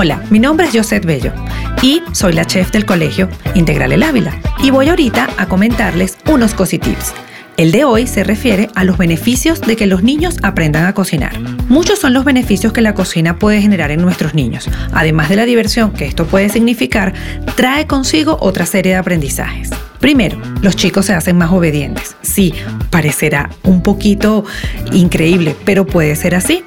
Hola, mi nombre es Josette Bello y soy la chef del colegio Integral El Ávila y voy ahorita a comentarles unos cositips. El de hoy se refiere a los beneficios de que los niños aprendan a cocinar. Muchos son los beneficios que la cocina puede generar en nuestros niños. Además de la diversión que esto puede significar, trae consigo otra serie de aprendizajes. Primero, los chicos se hacen más obedientes. Sí, parecerá un poquito increíble, pero puede ser así.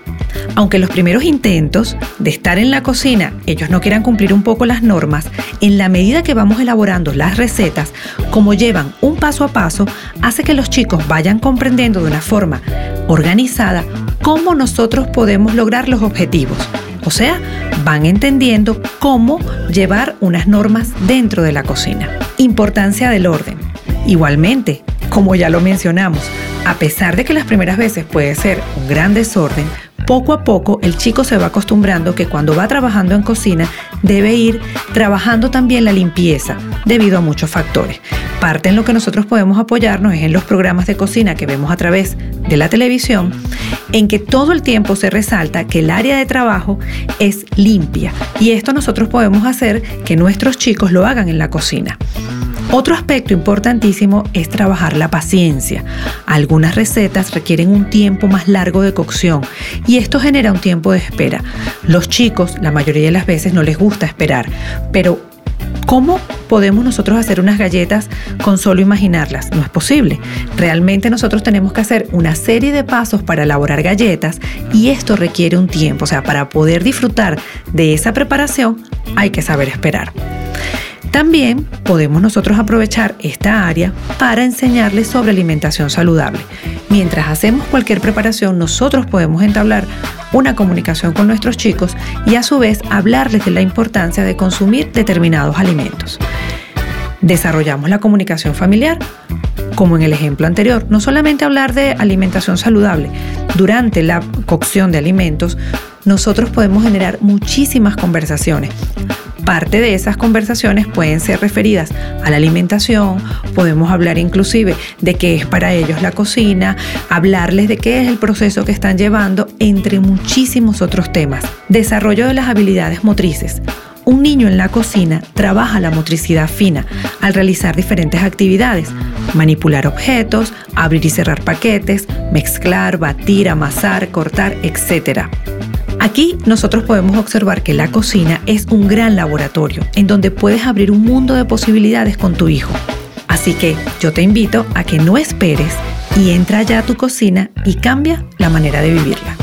Aunque los primeros intentos de estar en la cocina ellos no quieran cumplir un poco las normas, en la medida que vamos elaborando las recetas, como llevan un paso a paso, hace que los chicos vayan comprendiendo de una forma organizada cómo nosotros podemos lograr los objetivos. O sea, van entendiendo cómo llevar unas normas dentro de la cocina. Importancia del orden. Igualmente, como ya lo mencionamos, a pesar de que las primeras veces puede ser un gran desorden, poco a poco el chico se va acostumbrando que cuando va trabajando en cocina debe ir trabajando también la limpieza debido a muchos factores. Parte en lo que nosotros podemos apoyarnos es en los programas de cocina que vemos a través de la televisión, en que todo el tiempo se resalta que el área de trabajo es limpia y esto nosotros podemos hacer que nuestros chicos lo hagan en la cocina. Otro aspecto importantísimo es trabajar la paciencia. Algunas recetas requieren un tiempo más largo de cocción y esto genera un tiempo de espera. Los chicos la mayoría de las veces no les gusta esperar, pero ¿Cómo podemos nosotros hacer unas galletas con solo imaginarlas? No es posible. Realmente nosotros tenemos que hacer una serie de pasos para elaborar galletas y esto requiere un tiempo. O sea, para poder disfrutar de esa preparación hay que saber esperar. También podemos nosotros aprovechar esta área para enseñarles sobre alimentación saludable. Mientras hacemos cualquier preparación, nosotros podemos entablar una comunicación con nuestros chicos y a su vez hablarles de la importancia de consumir determinados alimentos. Desarrollamos la comunicación familiar, como en el ejemplo anterior, no solamente hablar de alimentación saludable, durante la cocción de alimentos, nosotros podemos generar muchísimas conversaciones Parte de esas conversaciones pueden ser referidas a la alimentación, podemos hablar inclusive de qué es para ellos la cocina, hablarles de qué es el proceso que están llevando, entre muchísimos otros temas. Desarrollo de las habilidades motrices. Un niño en la cocina trabaja la motricidad fina al realizar diferentes actividades, manipular objetos, abrir y cerrar paquetes, mezclar, batir, amasar, cortar, etc. Aquí nosotros podemos observar que la cocina es un gran laboratorio en donde puedes abrir un mundo de posibilidades con tu hijo. Así que yo te invito a que no esperes y entra ya a tu cocina y cambia la manera de vivirla.